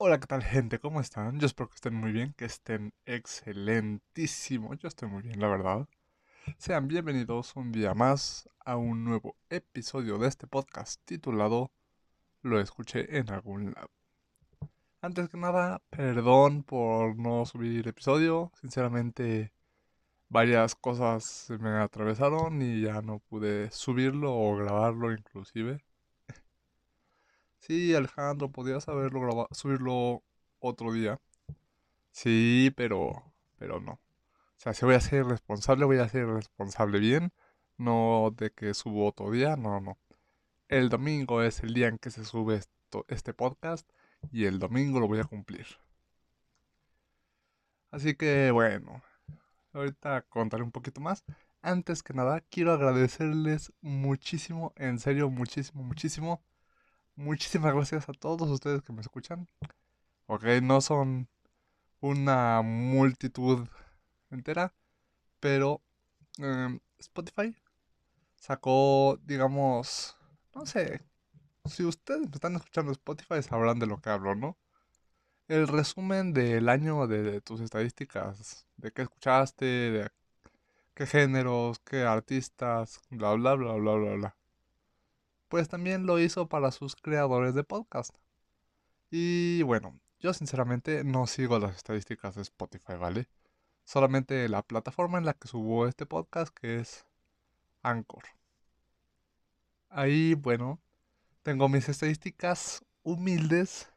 Hola, ¿qué tal gente? ¿Cómo están? Yo espero que estén muy bien, que estén excelentísimo. Yo estoy muy bien, la verdad. Sean bienvenidos un día más a un nuevo episodio de este podcast titulado Lo escuché en algún lado. Antes que nada, perdón por no subir episodio. Sinceramente, varias cosas me atravesaron y ya no pude subirlo o grabarlo inclusive. Sí, Alejandro, podías haberlo grabado, subirlo otro día. Sí, pero, pero no. O sea, si voy a ser responsable, voy a ser responsable bien. No de que subo otro día, no, no. El domingo es el día en que se sube esto, este podcast y el domingo lo voy a cumplir. Así que bueno, ahorita contaré un poquito más. Antes que nada, quiero agradecerles muchísimo, en serio, muchísimo, muchísimo Muchísimas gracias a todos ustedes que me escuchan. Ok, no son una multitud entera, pero em, Spotify sacó, digamos, no sé, si ustedes me están escuchando Spotify sabrán de lo que hablo, ¿no? El resumen del año de, tus estadísticas, de qué escuchaste, de qué géneros, qué artistas, bla, bla, bla, bla, bla, bla pues también lo hizo para sus creadores de podcast. Y bueno, yo sinceramente no sigo las estadísticas de Spotify, ¿vale? Solamente la plataforma en la que subo este podcast, que es Anchor. Ahí, bueno, tengo mis estadísticas humildes,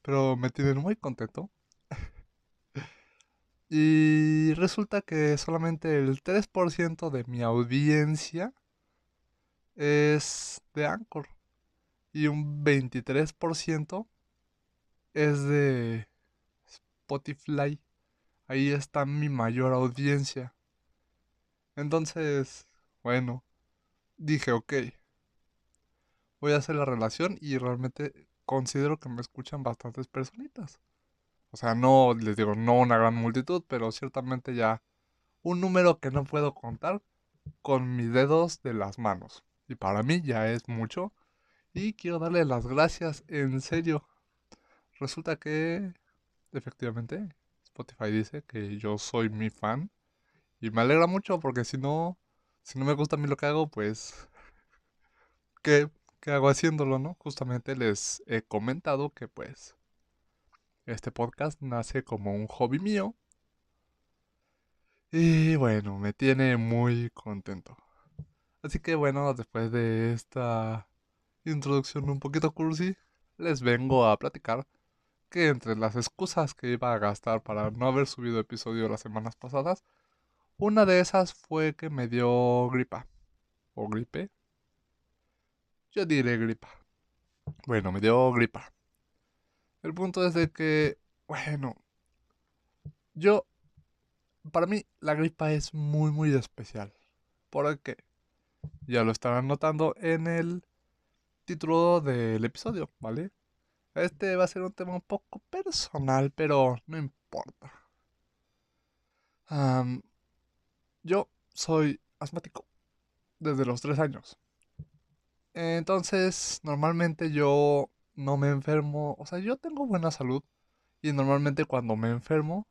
pero me tienen muy contento. y resulta que solamente el 3% de mi audiencia es de Anchor y un 23% es de Spotify. Ahí está mi mayor audiencia. Entonces, bueno, dije, ok, voy a hacer la relación y realmente considero que me escuchan bastantes personitas. O sea, no, les digo, no una gran multitud, pero ciertamente ya un número que no puedo contar con mis dedos de las manos. Y para mí ya es mucho. Y quiero darle las gracias en serio. Resulta que efectivamente Spotify dice que yo soy mi fan. Y me alegra mucho porque si no, si no me gusta a mí lo que hago, pues... ¿Qué, qué hago haciéndolo, no? Justamente les he comentado que pues... Este podcast nace como un hobby mío. Y bueno, me tiene muy contento. Así que bueno, después de esta introducción un poquito cursi, les vengo a platicar que entre las excusas que iba a gastar para no haber subido episodio las semanas pasadas, una de esas fue que me dio gripa. ¿O gripe? Yo diré gripa. Bueno, me dio gripa. El punto es de que, bueno, yo, para mí la gripa es muy, muy especial. ¿Por qué? Ya lo estarán notando en el título del episodio, ¿vale? Este va a ser un tema un poco personal, pero no importa. yo soy asmático desde los 3 años. Entonces, normalmente yo no me enfermo, o sea, yo tengo buena salud y normalmente cuando me enfermo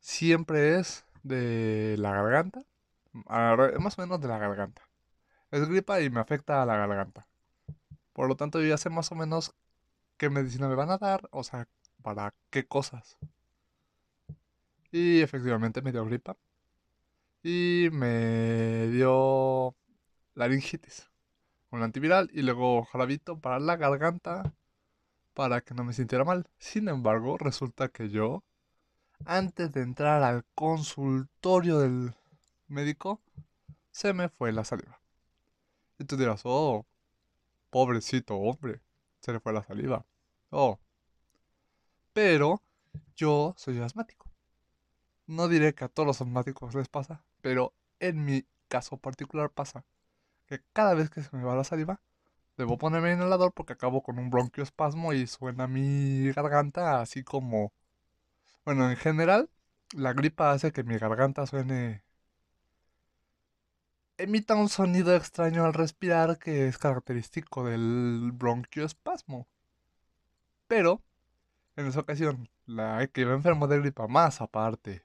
siempre es de la garganta, más o menos de la garganta es gripa y me afecta a la garganta. Por lo tanto, yo ya sé más o menos qué medicina me van a dar, o sea, para qué cosas. Y efectivamente me dio gripa. Y me dio laringitis. Un antiviral y luego jarabito para la garganta para que no me sintiera mal. Sin embargo, resulta que yo, antes de entrar al consultorio del médico, se me fue la saliva. Y tú dirás, oh, pobrecito hombre, se le fue la saliva. Oh. Pero yo soy asmático. No diré que a todos los asmáticos les pasa, pero en mi caso particular pasa que cada vez que se me va la saliva, debo ponerme en inhalador porque acabo con un bronquiospasmo y suena mi garganta así como... Bueno, en general, la gripa hace que mi garganta suene emita un sonido extraño al respirar que es característico del bronquioespasmo. Pero En esa ocasión, la que iba enfermo de gripa, más aparte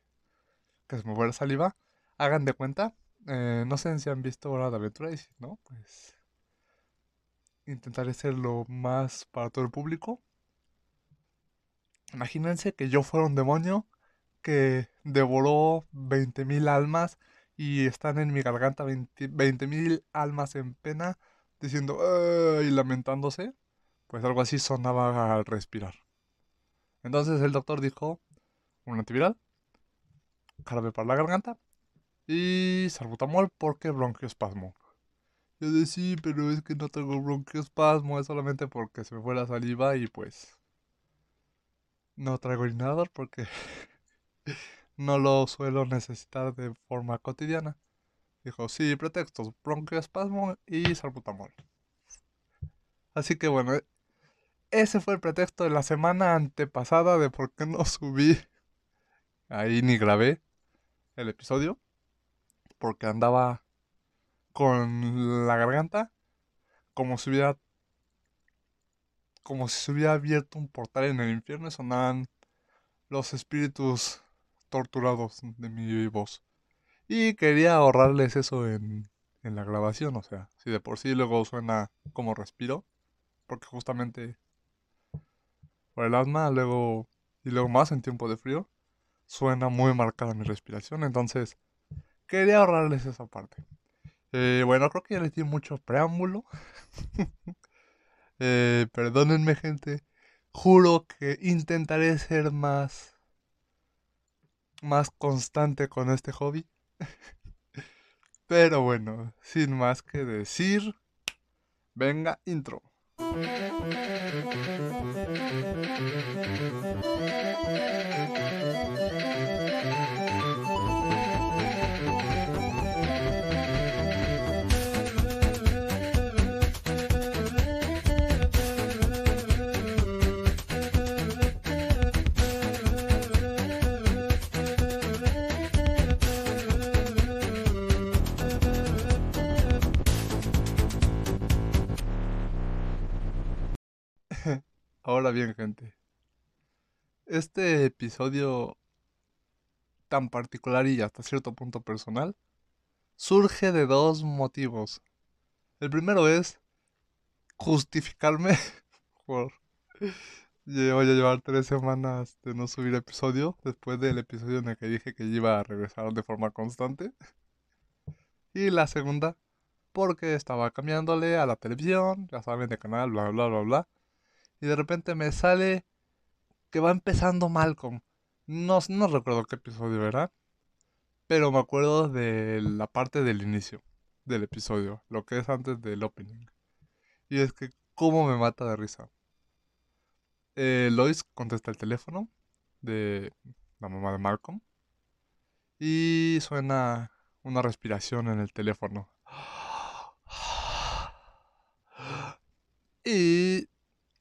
que se me fue la saliva, hagan de cuenta, eh, no sé si han visto Hora de Aventura y si no, pues intentaré ser lo más para todo el público. Imagínense que yo fuera un demonio que devoró 20.000 almas y están en mi garganta 20.000 almas en pena diciendo y lamentándose. Pues algo así sonaba al respirar. Entonces el doctor dijo un antiviral, jarabe para la garganta y salbutamol porque bronquiospasmo. Yo decía, sí, pero es que no tengo bronquiospasmo, es solamente porque se me fue la saliva y pues no traigo inhalador porque no lo suelo necesitar de forma cotidiana. Dijo, sí, pretextos, bronquiospasmo y salbutamol. Así que bueno, ese fue el pretexto de la semana antepasada de por qué no subí ahí ni grabé el episodio. Porque andaba con la garganta como si hubiera como si se hubiera abierto un portal en el infierno y sonaban los espíritus torturados de mi voz. Y quería ahorrarles eso en, en la grabación, o sea, si de por sí luego suena como respiro, porque justamente por el asma, luego y luego más en tiempo de frío, suena muy marcada mi respiración, entonces quería ahorrarles esa parte. Eh, bueno, creo que ya les di mucho preámbulo. Eh, perdónenme, gente. Juro que intentaré ser más. Más constante con este hobby. Pero bueno, sin más que decir. Venga, intro. Ahora bien, gente. Este episodio tan particular y hasta cierto punto personal surge de dos motivos. El primero es justificarme por... A llevar tres semanas de no subir episodio después del episodio en el que dije que iba a regresar de forma constante. Y la segunda, porque estaba cambiándole a la televisión, ya saben, de canal, bla, bla, bla, bla y de repente me sale que va empezando Malcolm. No, no recuerdo qué episodio era, pero me acuerdo de la parte del inicio del episodio, lo que es antes del opening. Y es que, ¿cómo me mata de risa? Eh, Lois contesta el teléfono de la mamá de Malcolm y suena una respiración en el teléfono. Y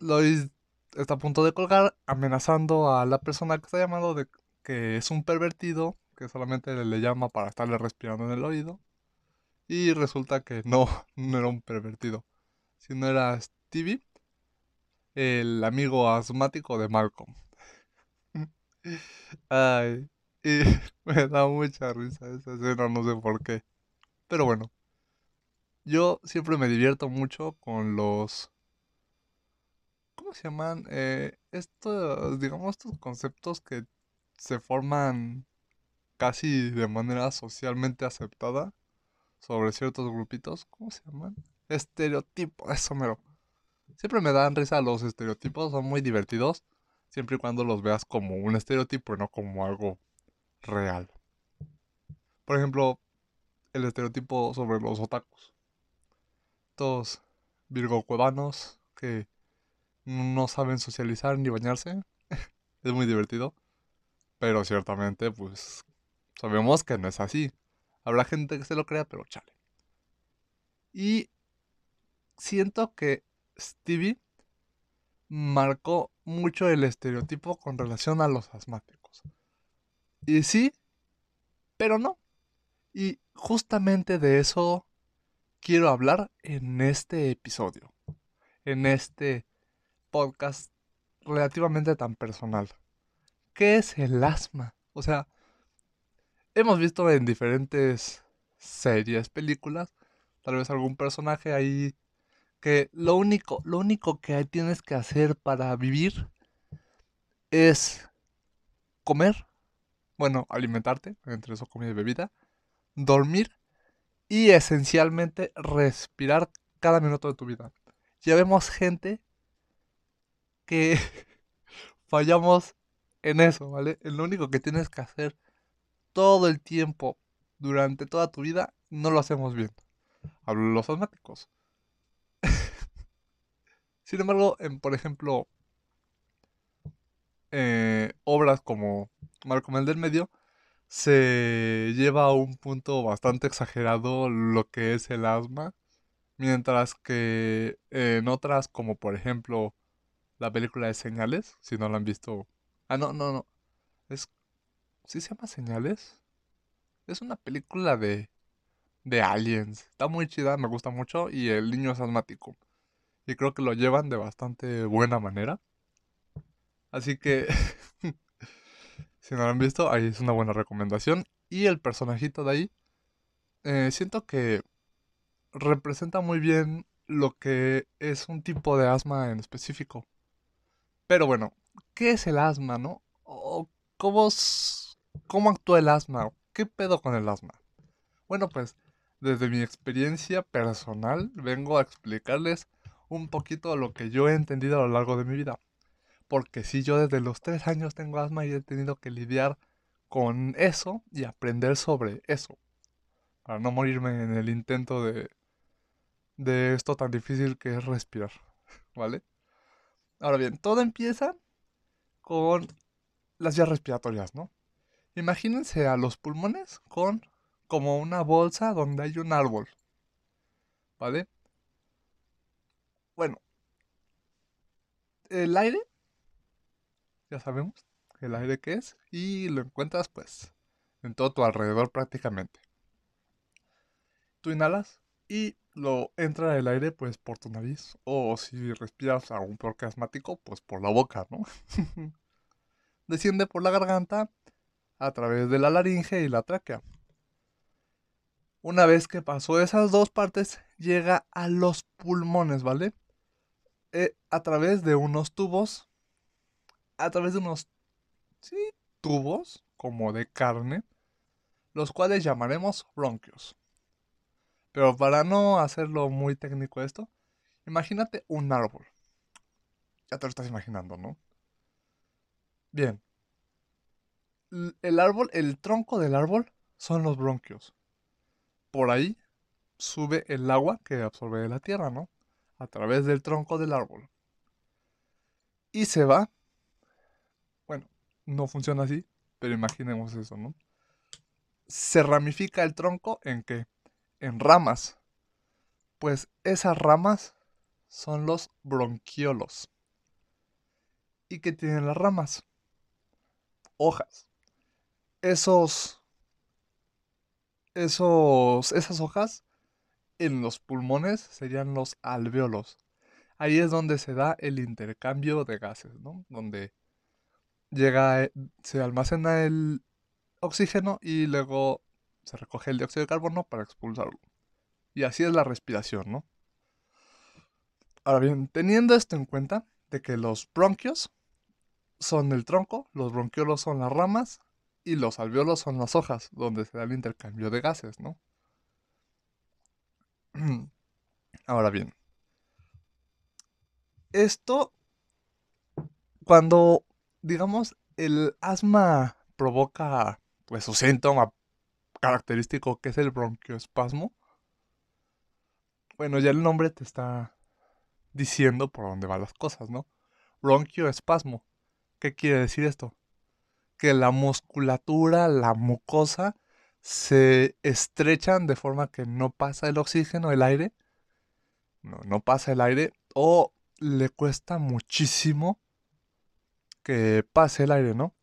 Lois está a punto de colgar, amenazando a la persona que está llamando de que es un pervertido, que solamente le llama para estarle respirando en el oído. Y resulta que no, no era un pervertido, sino era Stevie, el amigo asmático de Malcolm. Ay, y me da mucha risa esa escena, no sé por qué. Pero bueno, yo siempre me divierto mucho con los ¿cómo se llaman? Eh, estos, digamos, estos conceptos que se forman casi de manera socialmente aceptada sobre ciertos grupitos, ¿cómo se llaman? Estereotipos, eso mero. Siempre me dan risa los estereotipos, son muy divertidos, siempre y cuando los veas como un estereotipo y no como algo real. Por ejemplo, el estereotipo sobre los otakus. Estos virgo cuevanos que no saben socializar ni bañarse. es muy divertido. Pero ciertamente, pues, sabemos que no es así. Habrá gente que se lo crea, pero chale. Y siento que Stevie marcó mucho el estereotipo con relación a los asmáticos. Y sí, pero no. Y justamente de eso quiero hablar en este episodio. En este podcast relativamente tan personal. ¿Qué es el asma? O sea, hemos visto en diferentes series, películas, tal vez algún personaje ahí que lo único, lo único que tienes que hacer para vivir es comer, bueno, alimentarte, entre eso comida y bebida, dormir y esencialmente respirar cada minuto de tu vida. Ya vemos gente que fallamos en eso, ¿vale? Lo único que tienes que hacer todo el tiempo, durante toda tu vida, no lo hacemos bien. Hablo de los asmáticos. Sin embargo, en, por ejemplo, eh, obras como Marco el del Medio, se lleva a un punto bastante exagerado lo que es el asma, mientras que en otras, como por ejemplo la película de Señales, si no la han visto. Ah, no, no, no. Es. ¿Sí se llama Señales? Es una película de. de aliens. Está muy chida, me gusta mucho. Y el niño es asmático. Y creo que lo llevan de bastante buena manera. Así que. si no lo han visto, ahí es una buena recomendación. Y el personajito de ahí. Eh, siento que representa muy bien lo que es un tipo de asma en específico. Pero bueno, ¿qué es el asma, no? ¿O cómo, ¿Cómo actúa el asma? ¿Qué pedo con el asma? Bueno, pues desde mi experiencia personal vengo a explicarles un poquito lo que yo he entendido a lo largo de mi vida. Porque si yo desde los tres años tengo asma y he tenido que lidiar con eso y aprender sobre eso. Para no morirme en el intento de, de esto tan difícil que es respirar. ¿Vale? Ahora bien, todo empieza con las vías respiratorias, ¿no? Imagínense a los pulmones con como una bolsa donde hay un árbol. ¿Vale? Bueno, el aire, ya sabemos el aire que es, y lo encuentras pues en todo tu alrededor prácticamente. Tú inhalas y lo entra el aire pues por tu nariz o si respiras a un porque asmático pues por la boca, ¿no? Desciende por la garganta a través de la laringe y la tráquea. Una vez que pasó esas dos partes llega a los pulmones, ¿vale? Eh, a través de unos tubos, a través de unos sí, tubos como de carne, los cuales llamaremos bronquios. Pero para no hacerlo muy técnico esto, imagínate un árbol. Ya te lo estás imaginando, ¿no? Bien. El árbol, el tronco del árbol son los bronquios. Por ahí sube el agua que absorbe de la tierra, ¿no? A través del tronco del árbol. Y se va. Bueno, no funciona así, pero imaginemos eso, ¿no? Se ramifica el tronco en que en ramas. Pues esas ramas son los bronquiolos. ¿Y qué tienen las ramas? Hojas. Esos. Esos. Esas hojas en los pulmones serían los alveolos. Ahí es donde se da el intercambio de gases, ¿no? Donde llega, eh, se almacena el oxígeno y luego se recoge el dióxido de carbono para expulsarlo. Y así es la respiración, ¿no? Ahora bien, teniendo esto en cuenta, de que los bronquios son el tronco, los bronquiolos son las ramas y los alveolos son las hojas, donde se da el intercambio de gases, ¿no? Ahora bien, esto, cuando, digamos, el asma provoca, pues, su síntoma característico que es el bronquioespasmo, bueno, ya el nombre te está diciendo por dónde van las cosas, ¿no? Bronquioespasmo. ¿Qué quiere decir esto? Que la musculatura, la mucosa, se estrechan de forma que no pasa el oxígeno, el aire. No, no pasa el aire. O le cuesta muchísimo que pase el aire, ¿no?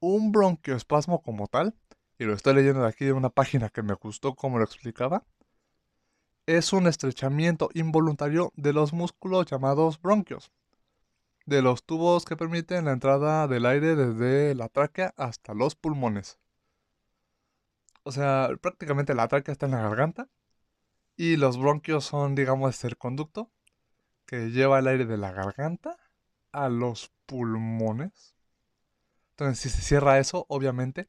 Un bronquioespasmo como tal y lo estoy leyendo de aquí de una página que me gustó como lo explicaba, es un estrechamiento involuntario de los músculos llamados bronquios. de los tubos que permiten la entrada del aire desde la tráquea hasta los pulmones. O sea, prácticamente la tráquea está en la garganta y los bronquios son, digamos, el conducto que lleva el aire de la garganta a los pulmones. Entonces, si se cierra eso, obviamente,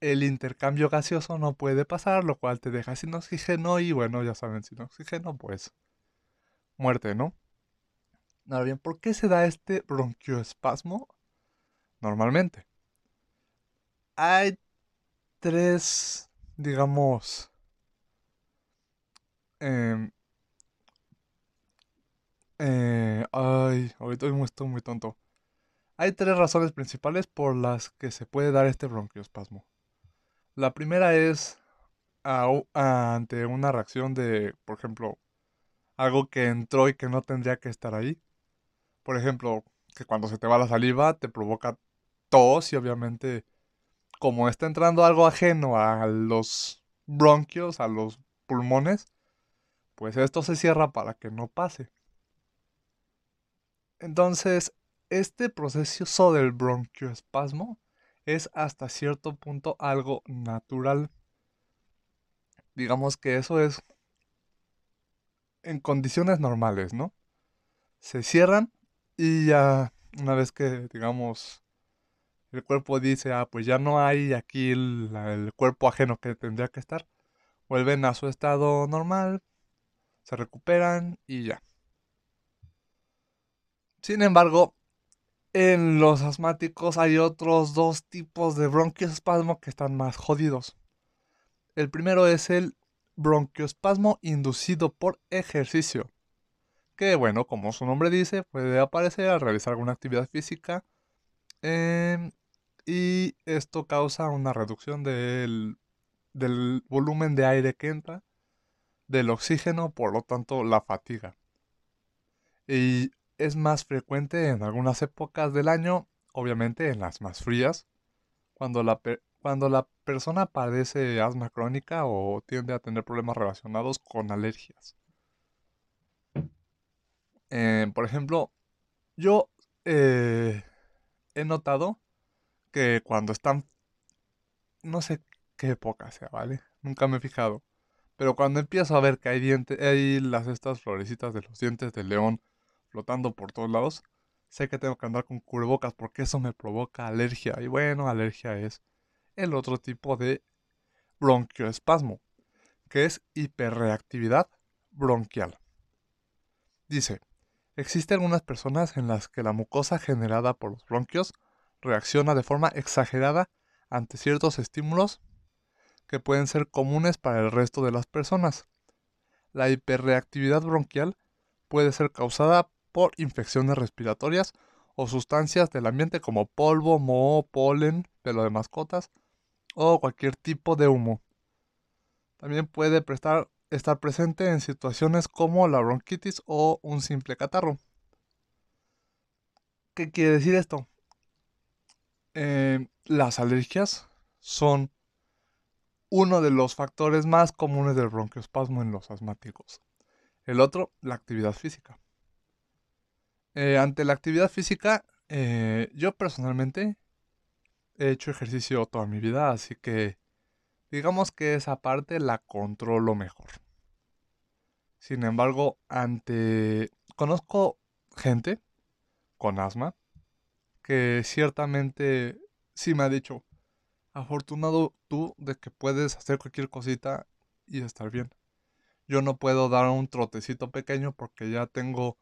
el intercambio gaseoso no puede pasar, lo cual te deja sin oxígeno y bueno, ya saben, sin oxígeno, pues muerte, ¿no? Ahora bien, ¿por qué se da este bronquioespasmo? Normalmente. Hay tres, digamos, eh, eh, ay, ahorita estoy muy tonto. Hay tres razones principales por las que se puede dar este bronquioespasmo. La primera es ante una reacción de, por ejemplo, algo que entró y que no tendría que estar ahí. Por ejemplo, que cuando se te va la saliva te provoca tos y obviamente como está entrando algo ajeno a los bronquios, a los pulmones, pues esto se cierra para que no pase. Entonces, este proceso del bronquioespasmo es hasta cierto punto algo natural. Digamos que eso es en condiciones normales, ¿no? Se cierran y ya una vez que, digamos, el cuerpo dice, ah, pues ya no hay aquí el, el cuerpo ajeno que tendría que estar, vuelven a su estado normal, se recuperan y ya. Sin embargo, en los asmáticos hay otros dos tipos de bronquioespasmo que están más jodidos. El primero es el bronquioespasmo inducido por ejercicio. Que bueno, como su nombre dice, puede aparecer al realizar alguna actividad física. Em, y esto causa una reducción del, del volumen de aire que entra, del oxígeno, por lo tanto la fatiga. Y es más frecuente en algunas épocas del año, obviamente en las más frías, cuando la, cuando la persona padece asma crónica o tiende a tener problemas relacionados con alergias. Eh, por ejemplo, yo eh, he notado que cuando están, no sé qué época sea, ¿vale? Nunca me he fijado. Pero cuando empiezo a ver que hay dientes, hay las estas florecitas de los dientes de león flotando por todos lados, sé que tengo que andar con cubrebocas porque eso me provoca alergia. Y bueno, alergia es el otro tipo de bronquioespasmo, que es hiperreactividad bronquial. Dice, existen algunas personas en las que la mucosa generada por los bronquios reacciona de forma exagerada ante ciertos estímulos que pueden ser comunes para el resto de las personas. La hiperreactividad bronquial puede ser causada por infecciones respiratorias o sustancias del ambiente como polvo, moho, polen, pelo de mascotas o cualquier tipo de humo. También puede estar presente en situaciones como la bronquitis o un simple catarro. ¿Qué quiere decir esto? Eh, las alergias son uno de los factores más comunes del bronquiospasmo en los asmáticos. El otro, la actividad física. Eh, ante la actividad física, eh, yo personalmente he hecho ejercicio toda mi vida, así que digamos que esa parte la controlo mejor. Sin embargo, ante... Conozco gente con asma que ciertamente sí me ha dicho, afortunado tú de que puedes hacer cualquier cosita y estar bien. Yo no puedo dar un trotecito pequeño porque ya tengo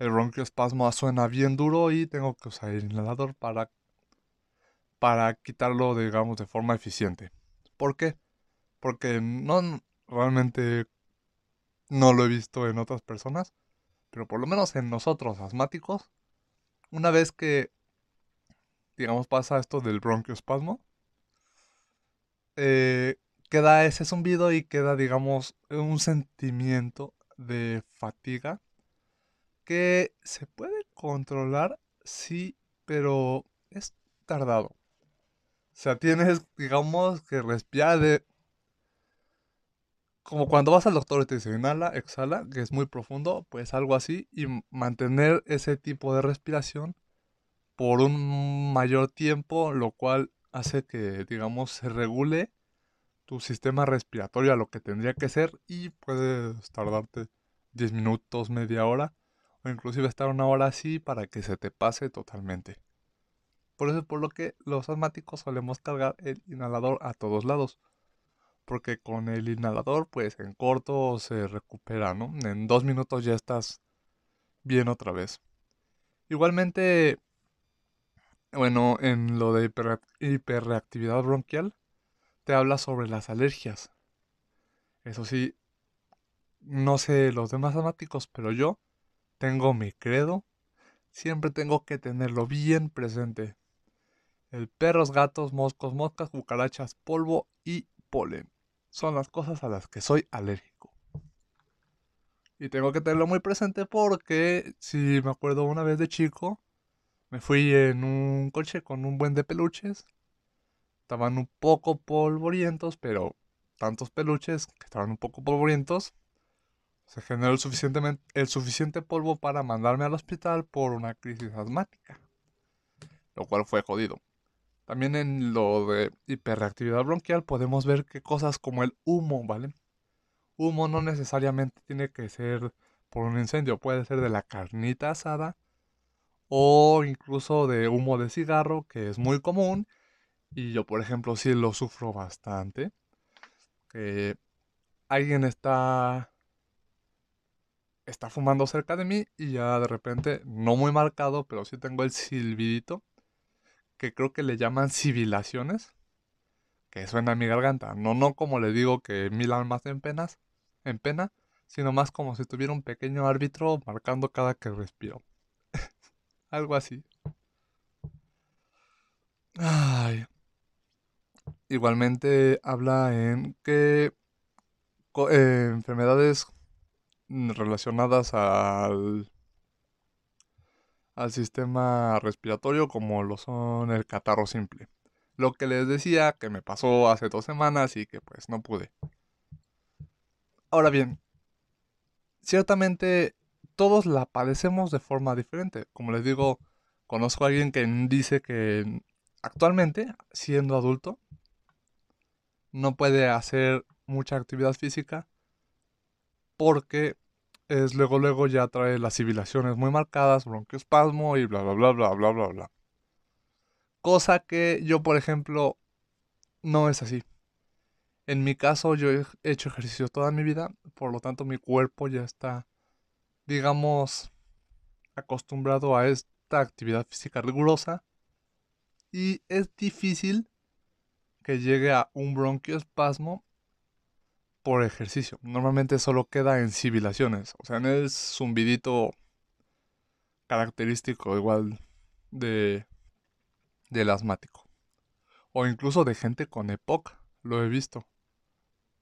el bronquioespasmo suena bien duro y tengo que usar el inhalador para, para quitarlo, digamos, de forma eficiente. ¿Por qué? Porque no realmente no lo he visto en otras personas, pero por lo menos en nosotros asmáticos, una vez que, digamos, pasa esto del bronquioespasmo, eh, queda ese zumbido y queda, digamos, un sentimiento de fatiga que se puede controlar, sí, pero es tardado. O sea, tienes, digamos, que respirar de... como cuando vas al doctor y te dice inhala, exhala, que es muy profundo, pues algo así, y mantener ese tipo de respiración por un mayor tiempo, lo cual hace que, digamos, se regule tu sistema respiratorio a lo que tendría que ser y puedes tardarte 10 minutos, media hora o inclusive estar una hora así para que se te pase totalmente. Por eso es por lo que los asmáticos solemos cargar el inhalador a todos lados. Porque con el inhalador, pues en corto se recupera, ¿no? En dos minutos ya estás bien otra vez. Igualmente, bueno, en lo de hiperreactividad bronquial, te habla sobre las alergias. Eso sí, no sé los demás asmáticos, pero yo tengo mi credo. Siempre tengo que tenerlo bien presente. El perros, gatos, moscos, moscas, cucarachas, polvo y polen. Son las cosas a las que soy alérgico. Y tengo que tenerlo muy presente porque, si me acuerdo una vez de chico, me fui en un coche con un buen de peluches. Estaban un poco polvorientos, pero tantos peluches que estaban un poco polvorientos. Se generó el, suficientemente, el suficiente polvo para mandarme al hospital por una crisis asmática. Lo cual fue jodido. También en lo de hiperreactividad bronquial podemos ver que cosas como el humo, ¿vale? Humo no necesariamente tiene que ser por un incendio, puede ser de la carnita asada o incluso de humo de cigarro, que es muy común. Y yo, por ejemplo, sí lo sufro bastante. Que alguien está está fumando cerca de mí y ya de repente, no muy marcado, pero sí tengo el silbidito que creo que le llaman civilaciones, que suena a mi garganta. No, no como le digo que mil almas en penas, en pena, sino más como si tuviera un pequeño árbitro marcando cada que respiro. Algo así. Ay. Igualmente habla en que eh, enfermedades relacionadas al al sistema respiratorio como lo son el catarro simple. Lo que les decía que me pasó hace dos semanas y que pues no pude. Ahora bien, ciertamente todos la padecemos de forma diferente. Como les digo, conozco a alguien que dice que actualmente, siendo adulto, no puede hacer mucha actividad física porque es luego luego ya trae las civilaciones muy marcadas, bronquiospasmo y bla bla bla bla bla bla bla. Cosa que yo, por ejemplo, no es así. En mi caso, yo he hecho ejercicio toda mi vida, por lo tanto mi cuerpo ya está, digamos, acostumbrado a esta actividad física rigurosa y es difícil que llegue a un bronquiospasmo por ejercicio. Normalmente solo queda en civilaciones, o sea, en el zumbidito característico igual de del asmático. O incluso de gente con EPOC, lo he visto.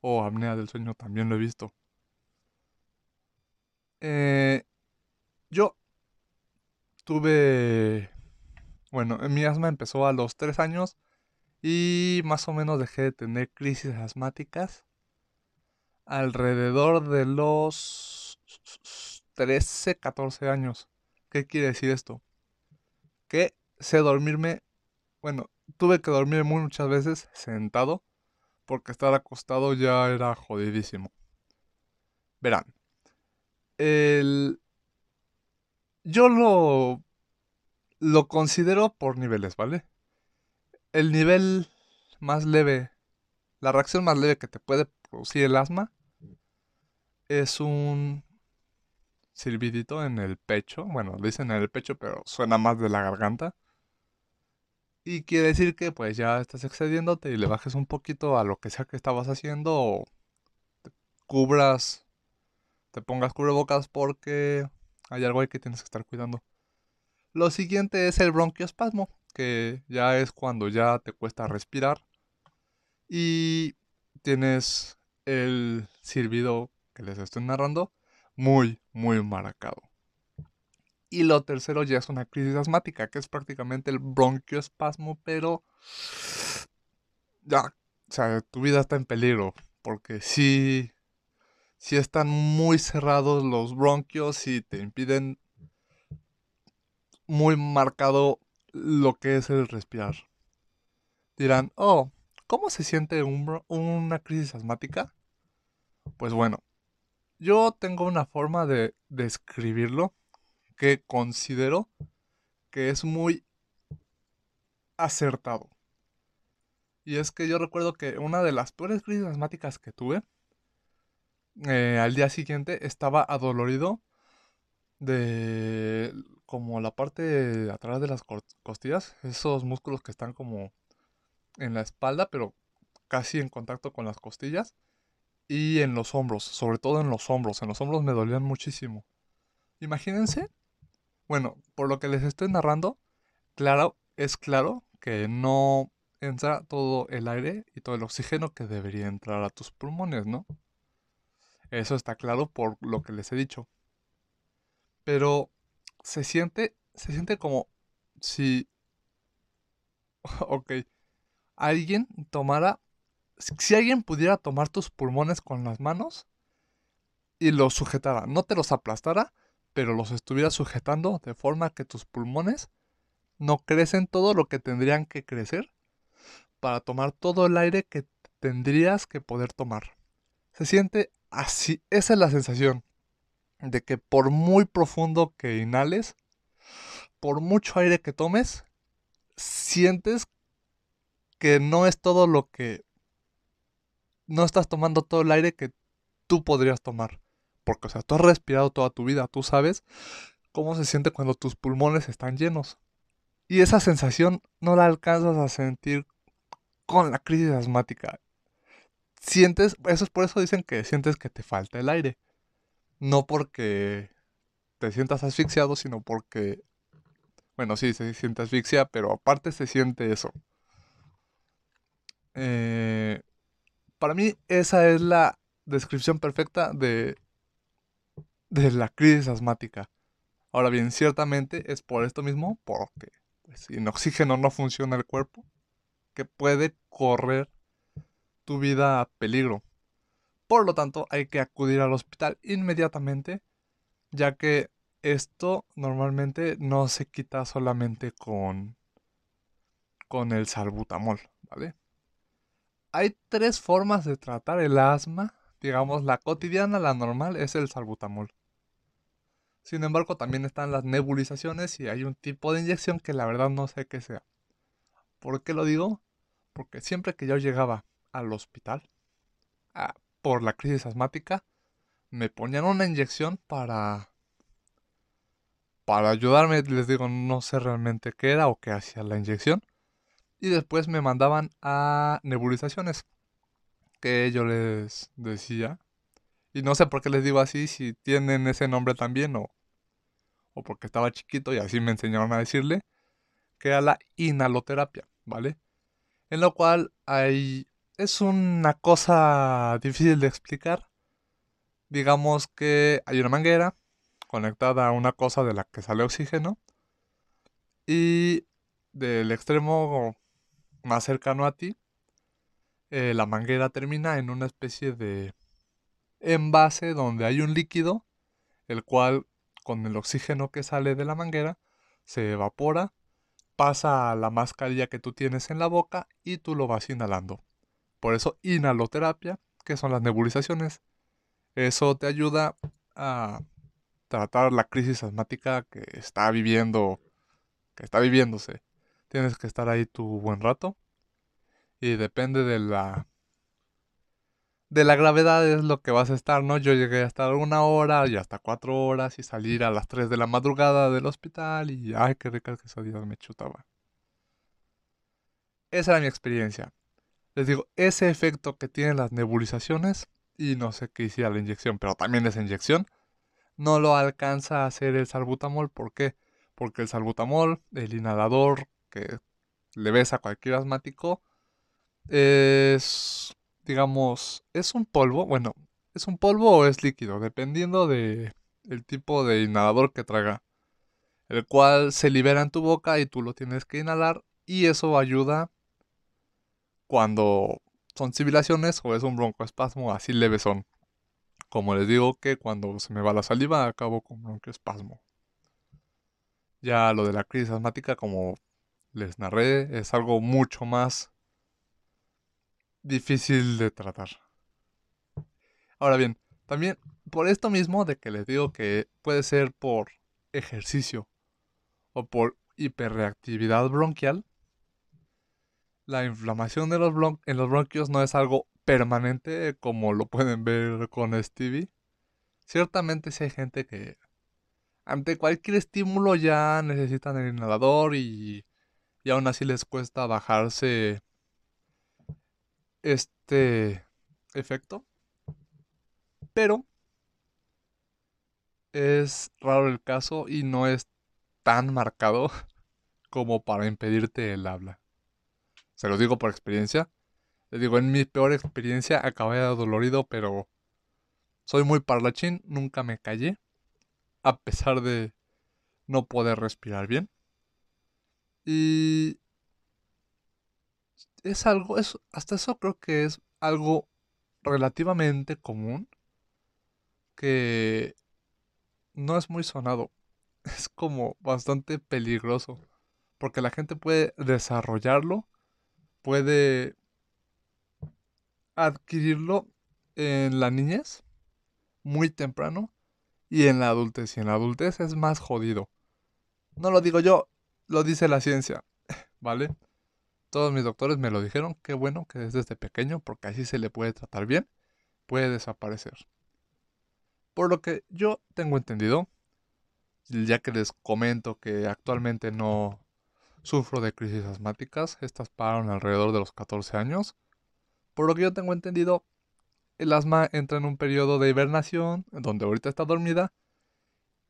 O apnea del sueño también lo he visto. Eh, yo tuve... Bueno, mi asma empezó a los 3 años y más o menos dejé de tener crisis asmáticas alrededor de los 13, 14 años. ¿Qué quiere decir esto? Que sé dormirme, bueno, tuve que dormir muchas veces sentado porque estar acostado ya era jodidísimo. Verán, el... yo lo, lo considero por niveles, ¿vale? El nivel más leve, la reacción más leve que te puede producir el asma es un silbidito en el pecho. Bueno, dicen en el pecho, pero suena más de la garganta. Y quiere decir que pues ya estás excediéndote y le bajes un poquito a lo que sea que estabas haciendo o te cubras, te pongas cubrebocas porque hay algo ahí que tienes que estar cuidando. Lo siguiente es el bronquiospasmo, que ya es cuando ya te cuesta respirar y tienes el silbido que les estoy narrando muy, muy marcado. Y lo tercero ya es una crisis asmática, que es prácticamente el bronquioespasmo, pero ya, o sea, tu vida está en peligro, porque si si están muy cerrados los bronquios y te impiden muy marcado lo que es el respirar. Dirán, oh, ¿cómo se siente una crisis asmática? Pues bueno, yo tengo una forma de describirlo que considero que es muy acertado. Y es que yo recuerdo que una de las peores crisis asmáticas que tuve, eh, al día siguiente estaba adolorido de como la parte de atrás de las costillas, esos músculos que están como en la espalda, pero casi en contacto con las costillas, y en los hombros, sobre todo en los hombros, en los hombros me dolían muchísimo. Imagínense, bueno, por lo que les estoy narrando, claro, es claro que no entra todo el aire y todo el oxígeno que debería entrar a tus pulmones, ¿no? Eso está claro por lo que les he dicho. Pero se siente, se siente como si, ok, alguien tomara, si alguien pudiera tomar tus pulmones con las manos y los sujetara, no te los aplastara, pero los estuviera sujetando de forma que tus pulmones no crecen todo lo que tendrían que crecer para tomar todo el aire que tendrías que poder tomar. Se siente así, esa es la sensación de que por muy profundo que inhales, por mucho aire que tomes, sientes que no es todo lo que... No estás tomando todo el aire que tú podrías tomar. Porque, o sea, tú has respirado toda tu vida, tú sabes cómo se siente cuando tus pulmones están llenos. Y esa sensación no la alcanzas a sentir con la crisis asmática. Sientes, eso es por eso dicen que sientes que te falta el aire. No porque te sientas asfixiado, sino porque, bueno, sí, se siente asfixia, pero aparte se siente eso. Eh, para mí esa es la descripción perfecta de, de la crisis asmática. Ahora bien, ciertamente es por esto mismo, porque pues, sin oxígeno no funciona el cuerpo, que puede correr tu vida a peligro. Por lo tanto, hay que acudir al hospital inmediatamente, ya que esto normalmente no se quita solamente con, con el salbutamol, ¿vale? Hay tres formas de tratar el asma. Digamos, la cotidiana, la normal, es el salbutamol. Sin embargo, también están las nebulizaciones y hay un tipo de inyección que la verdad no sé qué sea. ¿Por qué lo digo? Porque siempre que yo llegaba al hospital, a por la crisis asmática, me ponían una inyección para para ayudarme, les digo, no sé realmente qué era o qué hacía la inyección. Y después me mandaban a nebulizaciones, que yo les decía. Y no sé por qué les digo así, si tienen ese nombre también o, o porque estaba chiquito y así me enseñaron a decirle, que era la inhaloterapia, ¿vale? En lo cual hay es una cosa difícil de explicar. Digamos que hay una manguera conectada a una cosa de la que sale oxígeno y del extremo más cercano a ti, eh, la manguera termina en una especie de envase donde hay un líquido, el cual con el oxígeno que sale de la manguera se evapora, pasa a la mascarilla que tú tienes en la boca y tú lo vas inhalando. Por eso inhaloterapia, que son las nebulizaciones. Eso te ayuda a tratar la crisis asmática que está viviendo, que está viviéndose. Tienes que estar ahí tu buen rato. Y depende de la de la gravedad es lo que vas a estar, ¿no? Yo llegué a estar una hora y hasta cuatro horas y salir a las tres de la madrugada del hospital y ay, qué ricas quesadillas me chutaba. Esa era mi experiencia. Les digo, ese efecto que tienen las nebulizaciones, y no sé qué hiciera la inyección, pero también esa inyección, no lo alcanza a hacer el salbutamol. ¿Por qué? Porque el salbutamol, el inhalador le ves a cualquier asmático, es, digamos, es un polvo, bueno, es un polvo o es líquido, dependiendo de el tipo de inhalador que traiga, el cual se libera en tu boca y tú lo tienes que inhalar y eso ayuda cuando son civilizaciones o es un broncoespasmo así leve son. como les digo que cuando se me va la saliva acabo con bronquioespasmo. Ya lo de la crisis asmática, como les narré, es algo mucho más difícil de tratar. Ahora bien, también por esto mismo de que les digo que puede ser por ejercicio o por hiperreactividad bronquial, la inflamación en los bronquios no es algo permanente como lo pueden ver con Stevie. Ciertamente si hay gente que ante cualquier estímulo ya necesitan el inhalador y, y aún así les cuesta bajarse este efecto. Pero es raro el caso y no es tan marcado como para impedirte el habla. Se lo digo por experiencia. Les digo, en mi peor experiencia acabé dolorido, pero soy muy parlachín, nunca me callé, a pesar de no poder respirar bien. Y es algo, es, hasta eso creo que es algo relativamente común que no es muy sonado. Es como bastante peligroso. Porque la gente puede desarrollarlo, puede adquirirlo en la niñez, muy temprano, y en la adultez. Y en la adultez es más jodido. No lo digo yo, lo dice la ciencia, ¿vale? Todos mis doctores me lo dijeron, qué bueno que es desde pequeño, porque así se le puede tratar bien, puede desaparecer. Por lo que yo tengo entendido, ya que les comento que actualmente no sufro de crisis asmáticas, estas pararon alrededor de los 14 años, por lo que yo tengo entendido, el asma entra en un periodo de hibernación, donde ahorita está dormida,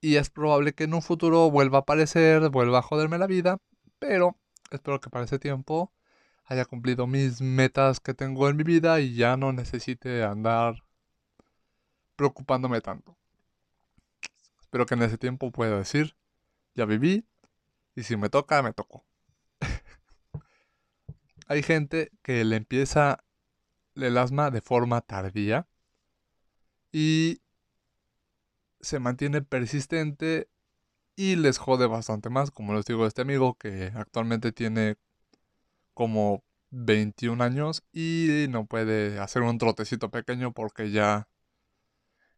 y es probable que en un futuro vuelva a aparecer, vuelva a joderme la vida, pero espero que para ese tiempo haya cumplido mis metas que tengo en mi vida y ya no necesite andar preocupándome tanto. Espero que en ese tiempo pueda decir, ya viví, y si me toca, me tocó. Hay gente que le empieza el asma de forma tardía y se mantiene persistente y les jode bastante más, como les digo este amigo que actualmente tiene como 21 años y no puede hacer un trotecito pequeño porque ya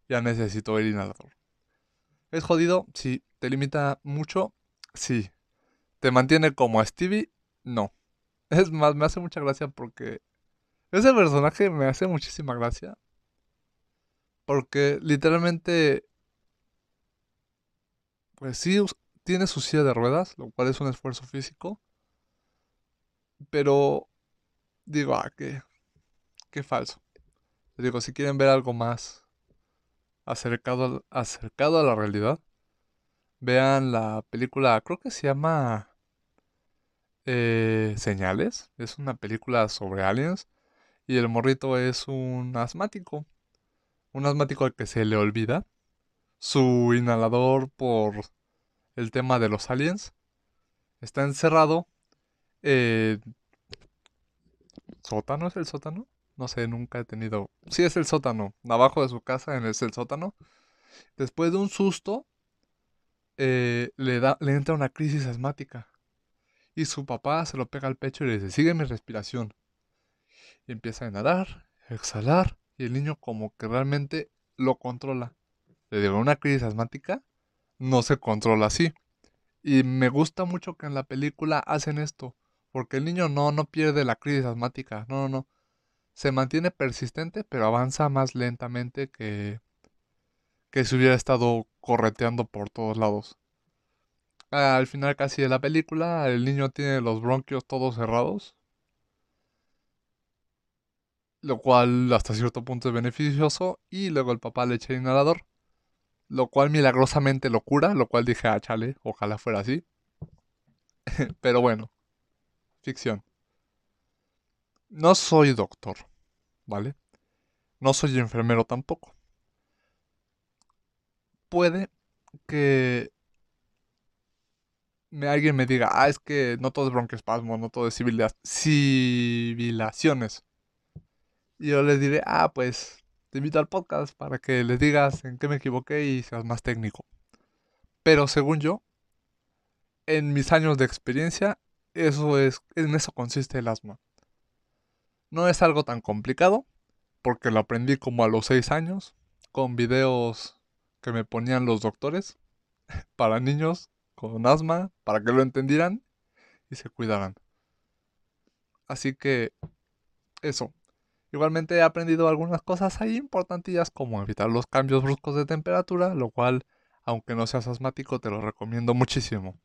ya necesito el inhalador. ¿Es jodido? Sí. ¿Te limita mucho? Sí. ¿Te mantiene como a Stevie? No. Es más, me hace mucha gracia porque ese personaje me hace muchísima gracia. Porque literalmente, pues sí, tiene su silla de ruedas, lo cual es un esfuerzo físico. Pero digo, ah, qué, qué falso. Digo, si quieren ver algo más acercado, acercado a la realidad, vean la película, creo que se llama eh, Señales. Es una película sobre aliens y el morrito es un asmático. Un asmático al que se le olvida su inhalador por el tema de los aliens. Está encerrado. Eh, ¿Sótano es el sótano? No sé, nunca he tenido. Sí, es el sótano. Abajo de su casa es el sótano. Después de un susto, eh, le, da, le entra una crisis asmática. Y su papá se lo pega al pecho y le dice: Sigue mi respiración y empieza a a exhalar, y el niño como que realmente lo controla. Le digo, una crisis asmática no se controla así. Y me gusta mucho que en la película hacen esto, porque el niño no, no pierde la crisis asmática, no, no, no. Se mantiene persistente, pero avanza más lentamente que, que si hubiera estado correteando por todos lados. Al final casi de la película, el niño tiene los bronquios todos cerrados, lo cual hasta cierto punto es beneficioso, y luego el papá le echa el inhalador, lo cual milagrosamente lo cura, lo cual dije, ah, chale, ojalá fuera así. Pero bueno, ficción. No soy doctor, ¿vale? No soy enfermero tampoco. Puede que me, alguien me diga, ah, es que no todo es bronquioespasmo, no todo es sibilaciones. Y yo les diré, ah, pues te invito al podcast para que les digas en qué me equivoqué y seas más técnico. Pero según yo, en mis años de experiencia, eso es, en eso consiste el asma. No es algo tan complicado, porque lo aprendí como a los 6 años, con videos que me ponían los doctores para niños con asma, para que lo entendieran y se cuidaran. Así que eso. Igualmente he aprendido algunas cosas ahí importantillas como evitar los cambios bruscos de temperatura, lo cual, aunque no seas asmático, te lo recomiendo muchísimo.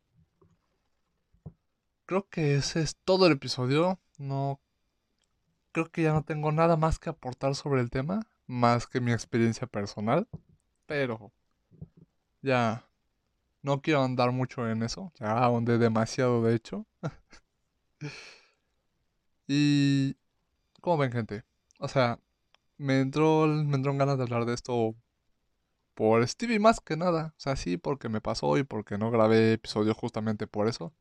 Creo que ese es todo el episodio. No creo que ya no tengo nada más que aportar sobre el tema, más que mi experiencia personal, pero ya no quiero andar mucho en eso, ya ahondé demasiado de hecho. y ¿cómo ven, gente? O sea, me entró me entró ganas de hablar de esto por Stevie más que nada, o sea, sí porque me pasó y porque no grabé episodio justamente por eso.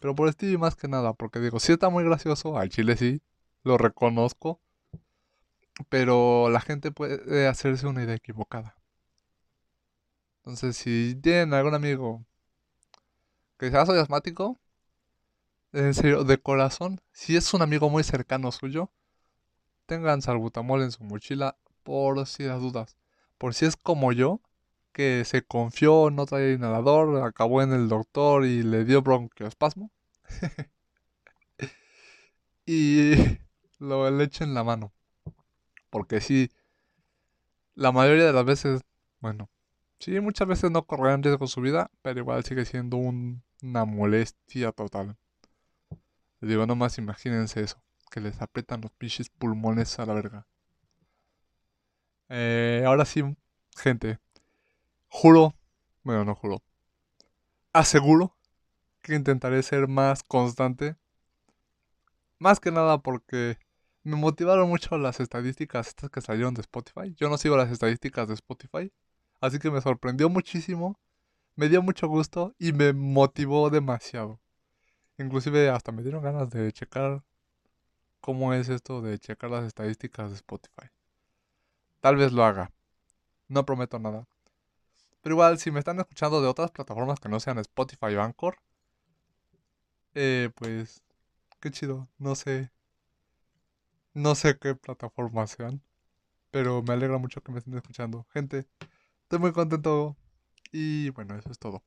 Pero por Stevie más que nada, porque digo, sí está muy gracioso, al chile sí, lo reconozco, pero la gente puede hacerse una idea equivocada. Entonces, si tienen algún amigo que sea soy asmático, en serio, de corazón, si es un amigo muy cercano suyo, tengan salbutamol en su mochila por si las dudas. Por si es como yo, que se confió, no traía inhalador, acabó en el doctor y le dio bronquioespasmo. y lo le echo en la mano. Porque si la mayoría de las veces, bueno, sí, muchas veces no correrán riesgo su vida, pero igual sigue siendo una molestia total. Les digo, nomás imagínense eso, que les aprietan los pinches pulmones a la verga. Eh, ahora sí, gente, Juro, bueno, no juro, aseguro que intentaré ser más constante. Más que nada porque me motivaron mucho las estadísticas estas que salieron de Spotify. Yo no sigo las estadísticas de Spotify. Así que me sorprendió muchísimo. Me dio mucho gusto y me motivó demasiado. Inclusive hasta me dieron ganas de checar cómo es esto de checar las estadísticas de Spotify. Tal vez lo haga. No prometo nada. Pero igual, si me están escuchando de otras plataformas que no sean Spotify o Anchor, eh, pues, qué chido. No sé. No sé qué plataformas sean. Pero me alegra mucho que me estén escuchando. Gente, estoy muy contento. Y bueno, eso es todo.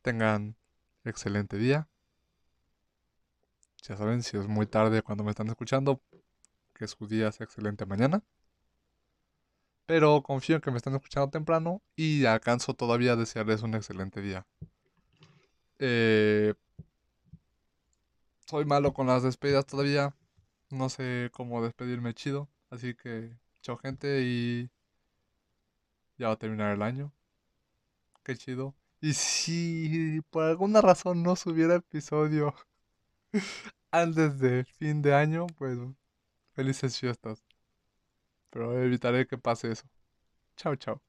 Tengan excelente día. Ya saben, si es muy tarde cuando me están escuchando, que su día sea excelente mañana. Pero confío en que me están escuchando temprano y alcanzo todavía a desearles un excelente día. Eh, soy malo con las despedidas todavía. No sé cómo despedirme chido. Así que, chao gente y ya va a terminar el año. Qué chido. Y si por alguna razón no subiera episodio antes del fin de año, pues felices fiestas pero evitaré que pase eso. Chao, chao.